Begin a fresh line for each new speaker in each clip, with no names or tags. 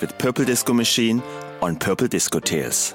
with Purple Disco Machine on Purple Disco Tales.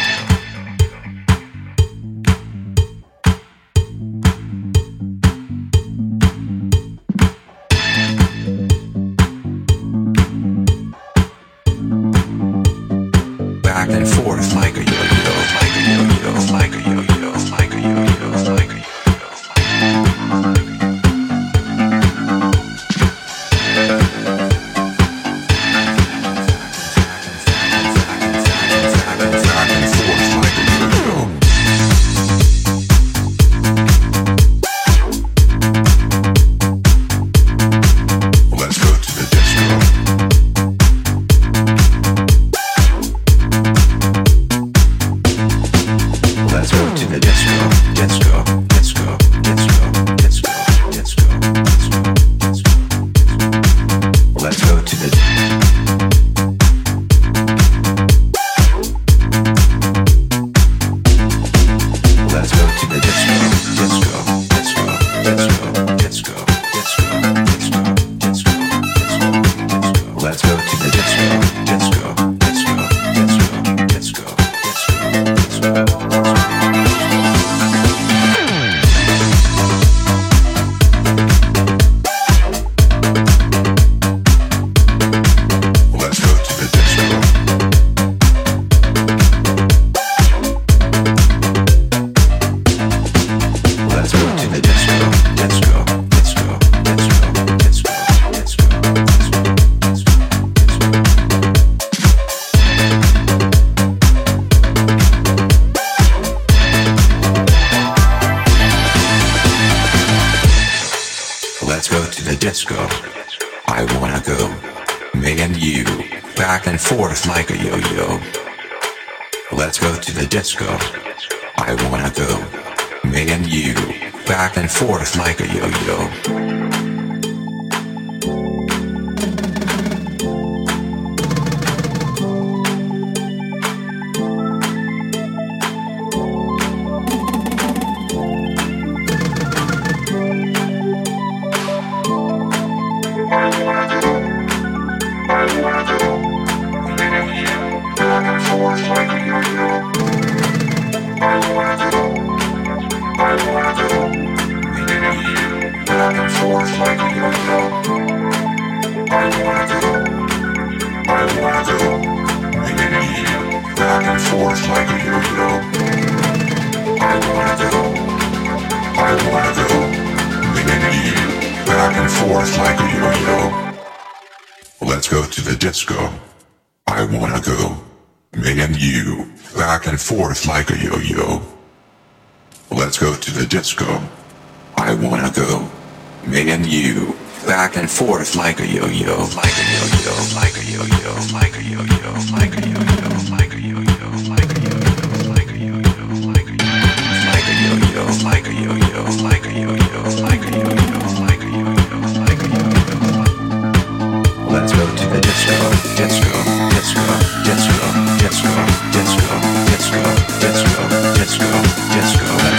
Let's go. I wanna go. Me and you, back and forth like a yo-yo. Let's go.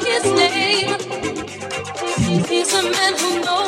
his name. He's a man who knows.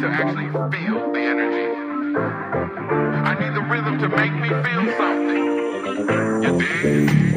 To actually feel the energy. I need the rhythm to make me feel something. You dig?